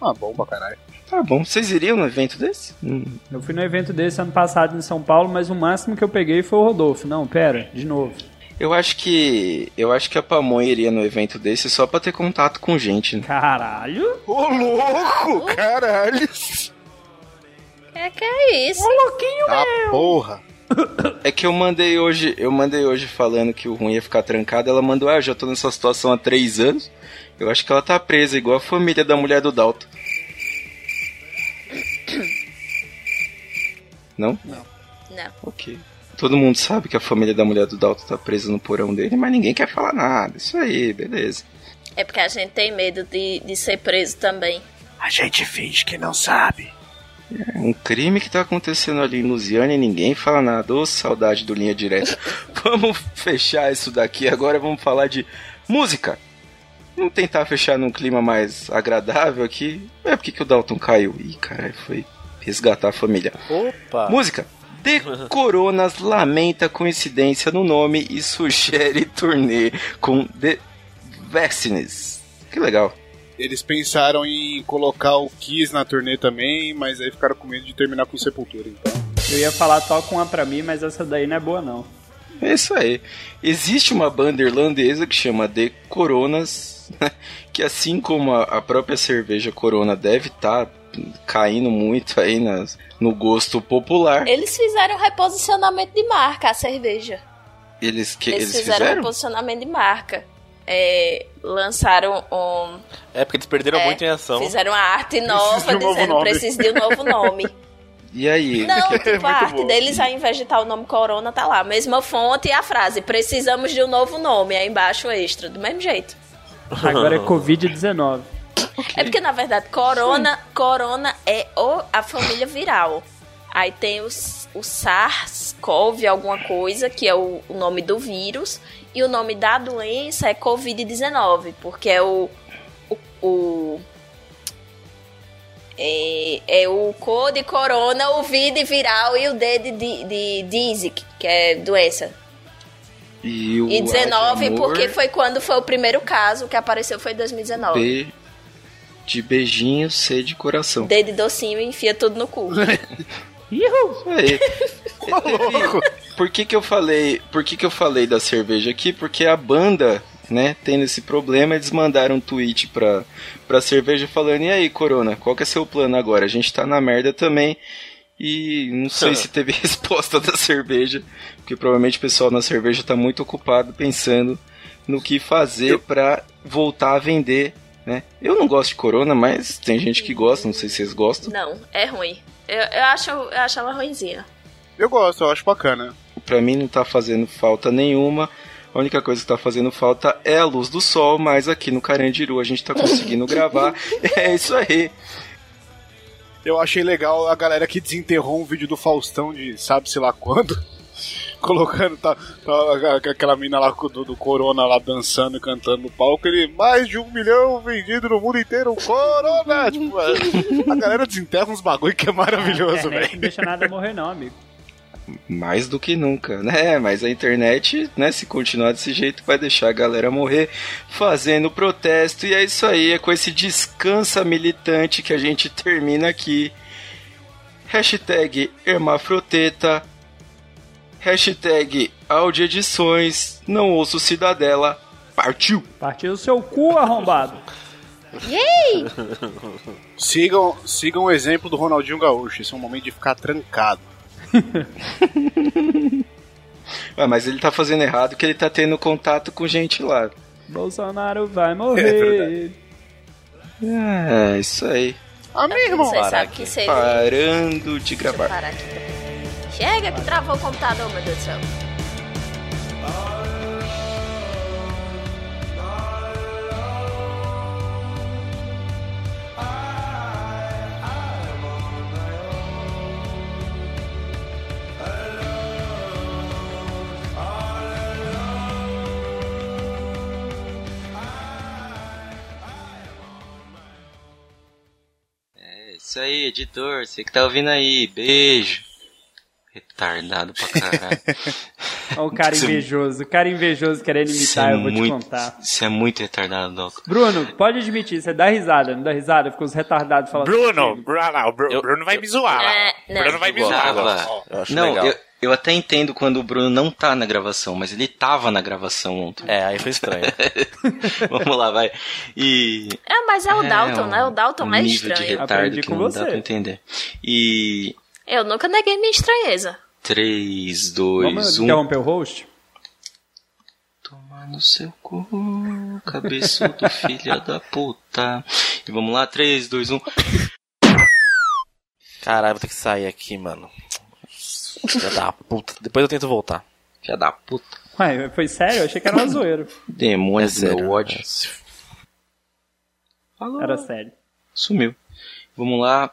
Ah, bom pra caralho. Tá bom. Vocês iriam no evento desse? Hum. Eu fui no evento desse ano passado em São Paulo, mas o máximo que eu peguei foi o Rodolfo. Não, pera, de novo. Eu acho que. Eu acho que a Pamonha iria no evento desse só pra ter contato com gente, né? Caralho. Ô, louco! Caralho! É que é isso? Tá porra! É que eu mandei hoje, eu mandei hoje falando que o ruim ia ficar trancado, ela mandou, ah, eu já tô nessa situação há três anos. Eu acho que ela tá presa, igual a família da mulher do Dalton. Não? Não. Ok. Todo mundo sabe que a família da mulher do Dalton tá presa no porão dele, mas ninguém quer falar nada. Isso aí, beleza. É porque a gente tem medo de, de ser preso também. A gente finge que não sabe. É um crime que tá acontecendo ali em Lusiana e ninguém fala nada. Ô, saudade do Linha Direta. vamos fechar isso daqui agora, vamos falar de música. Vamos tentar fechar num clima mais agradável aqui. É porque que o Dalton caiu. Ih, caralho, foi resgatar a família. Opa! Música. The Coronas lamenta coincidência no nome e sugere turnê com The Vaccines. Que legal. Eles pensaram em colocar o Kiss na turnê também, mas aí ficaram com medo de terminar com Sepultura. Então. Eu ia falar toca uma pra mim, mas essa daí não é boa não. É isso aí. Existe uma banda irlandesa que chama The Coronas, que assim como a, a própria cerveja Corona deve estar caindo muito aí nas, no gosto popular. Eles fizeram reposicionamento de marca, a cerveja. Eles, que, Eles, eles fizeram, fizeram? reposicionamento de marca. É, lançaram um. É porque eles perderam é, muito em ação. Fizeram uma arte nova de um novo dizendo nome." preciso de um novo nome. E aí? Não, É tipo, a arte bom. deles, ao invés de estar o nome Corona, tá lá. Mesma fonte e a frase: precisamos de um novo nome. Aí embaixo extra, do mesmo jeito. Agora é Covid-19. É porque, na verdade, Corona, Corona é o, a família viral. Aí tem os, o SARS-CoV, alguma coisa, que é o, o nome do vírus. E o nome da doença é Covid-19, porque é o. o, o é, é o Co de corona, o V de viral e o D de, de, de Disic, que é doença. E, o E 19 Ad Amor, porque foi quando foi o primeiro caso que apareceu, foi em 2019. B de beijinho, C de coração. D de docinho e enfia tudo no cu. Ihu! Aí. Por que que eu falei, por que que eu falei da cerveja aqui? Porque a banda, né, tendo esse problema, eles mandaram um tweet pra, pra cerveja falando, e aí, Corona, qual que é seu plano agora? A gente tá na merda também. E não sei se teve resposta da cerveja, porque provavelmente o pessoal na cerveja tá muito ocupado pensando no que fazer pra voltar a vender, né? Eu não gosto de Corona, mas tem gente que gosta, não sei se vocês gostam. Não, é ruim. Eu, eu, acho, eu acho ela ruimzinha. Eu gosto, eu acho bacana. Pra mim não tá fazendo falta nenhuma. A única coisa que tá fazendo falta é a luz do sol, mas aqui no Carandiru a gente tá conseguindo gravar. É isso aí. Eu achei legal a galera que desenterrou um vídeo do Faustão de sabe-se lá quando. Colocando tá, tá, aquela mina lá do, do Corona lá dançando e cantando no palco. Ele, mais de um milhão vendido no mundo inteiro, Corona! tipo, a galera desenterra uns bagulho que é maravilhoso, internet velho. não deixa nada morrer, não, amigo. Mais do que nunca, né? Mas a internet, né, se continuar desse jeito, vai deixar a galera morrer fazendo protesto. E é isso aí, é com esse descansa militante que a gente termina aqui. Hashtag Hermafroteta. Hashtag Audioedições. Não ouço Cidadela. Partiu! Partiu o seu cu, arrombado. Yay! Sigam, sigam o exemplo do Ronaldinho Gaúcho. Esse é um momento de ficar trancado. Ah, mas ele tá fazendo errado que ele tá tendo contato com gente lá. Bolsonaro vai morrer. É, isso aí. Amigo, Você sabe que seria. Parando de Deixa eu gravar. parar aqui. Chega que travou o computador, meu Deus do céu. É isso aí, editor. Você que tá ouvindo aí. Beijo. Retardado pra caralho. Olha o cara Isso- invejoso. O cara invejoso querendo Isso imitar, é eu vou muito, te contar. Isso é muito retardado, Doc. Bruno, pode admitir, você dá risada, não dá risada? Fica os retardados falando. Bruno, Bruno, o Bru- Eu- Bruno vai me zoar. É, não. Bruno vai me Eu zoar. Eu acho Não, legal. eu, eu até entendo quando o Bruno não tá na gravação, mas ele tava na gravação ontem. É, aí foi estranho. Vamos lá, vai. E. É, mas é o É, Dalton, um- né? O Dalton um é nível de estranho. retardo Aprendi que com não você. dá pra entender. E. Eu nunca neguei minha estranheza. 3, Vamos 2, 1. interromper o host? Toma no seu cu, cabeçudo, filha da puta. E vamos lá, um. 3, 2, 1. Caralho, vou ter que sair aqui, mano. Filha da puta. Depois eu tento voltar. Filha da puta. Ué, foi sério? Eu achei que era um zoeiro. Demônio É do ódio. Falou. Era sério. Sumiu. Vamos lá.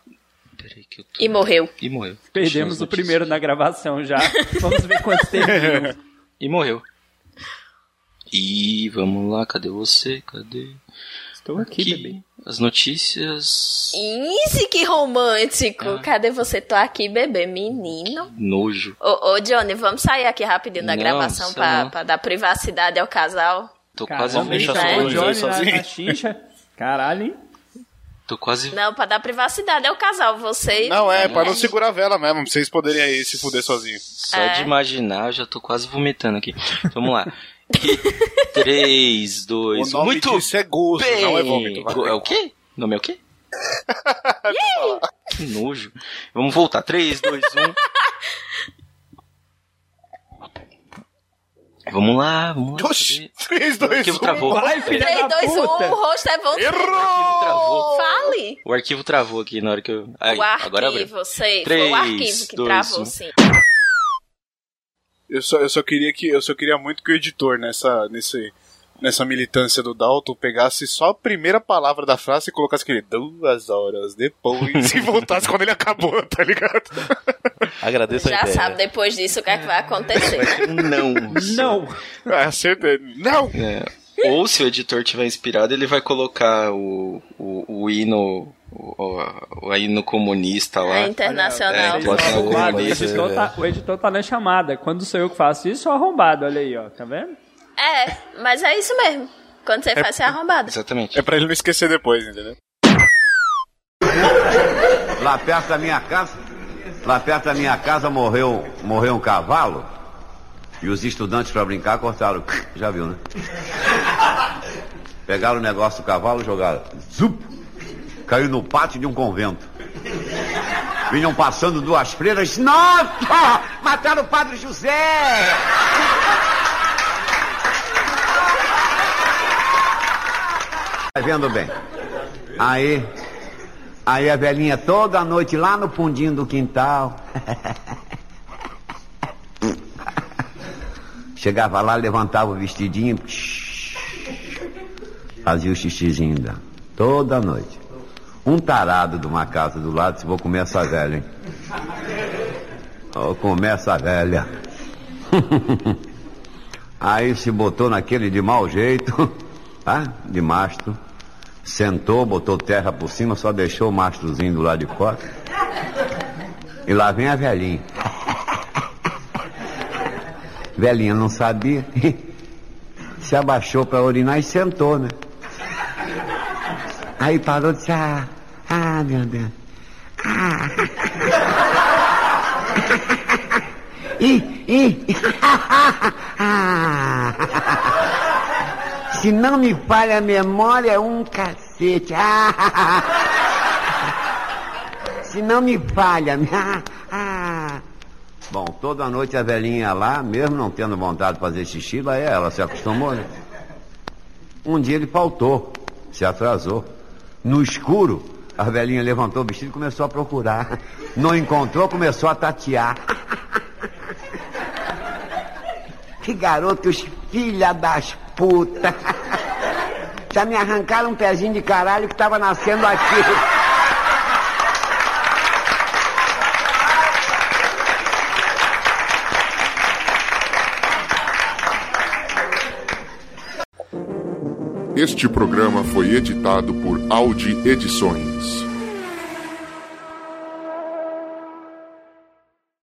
Peraí que eu tô... E morreu. E morreu. Perdemos o primeiro na gravação já. Vamos ver quantos terminam. E morreu. E vamos lá, cadê você? Cadê? Estou aqui, bebê. As notícias. Easy, que romântico. Ah. Cadê você? Tô aqui, bebê. Menino. Nojo. Ô, ô, Johnny, vamos sair aqui rapidinho da Não, gravação isso pra, pra dar privacidade ao casal. Tô quase Caramba, deixa vomitando. só o os Johnny na, na chincha. Caralho, hein? Tô quase. Não, pra dar privacidade ao casal. Você. Não, é, pra não segurar a vela mesmo, pra vocês poderem aí se fuder sozinhos. Só É. de imaginar, eu já tô quase vomitando aqui. Vamos lá. 3, 2, O nome Muito disso é gozo, bem. não é vômito. vai. É o quê? O nome é o quê? que nojo. Vamos voltar. 3, 2, 1. Vamos lá, vamos lá. Oxi, Cadê? 3, O 2, arquivo 1. travou. Vai, filha 3, da 2, 1, puta! o rosto é você. Errou! Travou. Fale. O arquivo travou aqui na hora que eu. Aí, o agora abriu. arquivo, sei. Foi Três, o arquivo que dois, travou, um. sim. Eu só, eu só queria que eu só queria muito que o editor nessa nesse nessa militância do Dalton pegasse só a primeira palavra da frase e colocasse aquele duas horas depois e voltasse quando ele acabou, tá ligado? Agradeço a Já ideia. sabe depois disso o que é que vai acontecer, né? Não. Não! Acertei. Não! É. Ou se o editor tiver inspirado, ele vai colocar o, o, o hino. O, o, o hino comunista lá. É internacional. É, o, editor tá, o editor tá na chamada. Quando sou eu que faço isso, sou arrombado. Olha aí, ó. Tá vendo? É, mas é isso mesmo. Quando você faz, você é arrombado. Exatamente. É pra ele não esquecer depois, entendeu? Lá perto da minha casa Lá perto da minha casa morreu, morreu um cavalo. E os estudantes para brincar cortaram. Já viu, né? Pegaram o negócio do cavalo, jogaram. Zup! Caiu no pátio de um convento. Vinham passando duas freiras. Nossa! Mataram o padre José! Tá vendo bem? Aí, aí a velhinha toda noite lá no fundinho do quintal. Chegava lá, levantava o vestidinho, fazia o xixizinho dela. Toda noite. Um tarado de uma casa do lado, se vou comer essa velha, hein? Vou comer essa velha. Aí se botou naquele de mau jeito, tá? De mastro. Sentou, botou terra por cima, só deixou o mastrozinho do lado de fora. E lá vem a velhinha. Velhinha não sabia. Se abaixou para urinar e sentou, né? Aí parou e disse, ah, ah, meu Deus. Ah. Ih, ih. Ah. Se não me falha a memória, é um cacete. Ah. Se não me falha. Ah. Ah. Bom, toda noite a velhinha lá, mesmo não tendo vontade de fazer xixi, lá é ela, se acostumou, né? Um dia ele faltou, se atrasou. No escuro, a velhinha levantou o vestido e começou a procurar. Não encontrou, começou a tatear. Que garotos, filha das putas. Já me arrancaram um pezinho de caralho que tava nascendo aqui. Este programa foi editado por Audi Edições.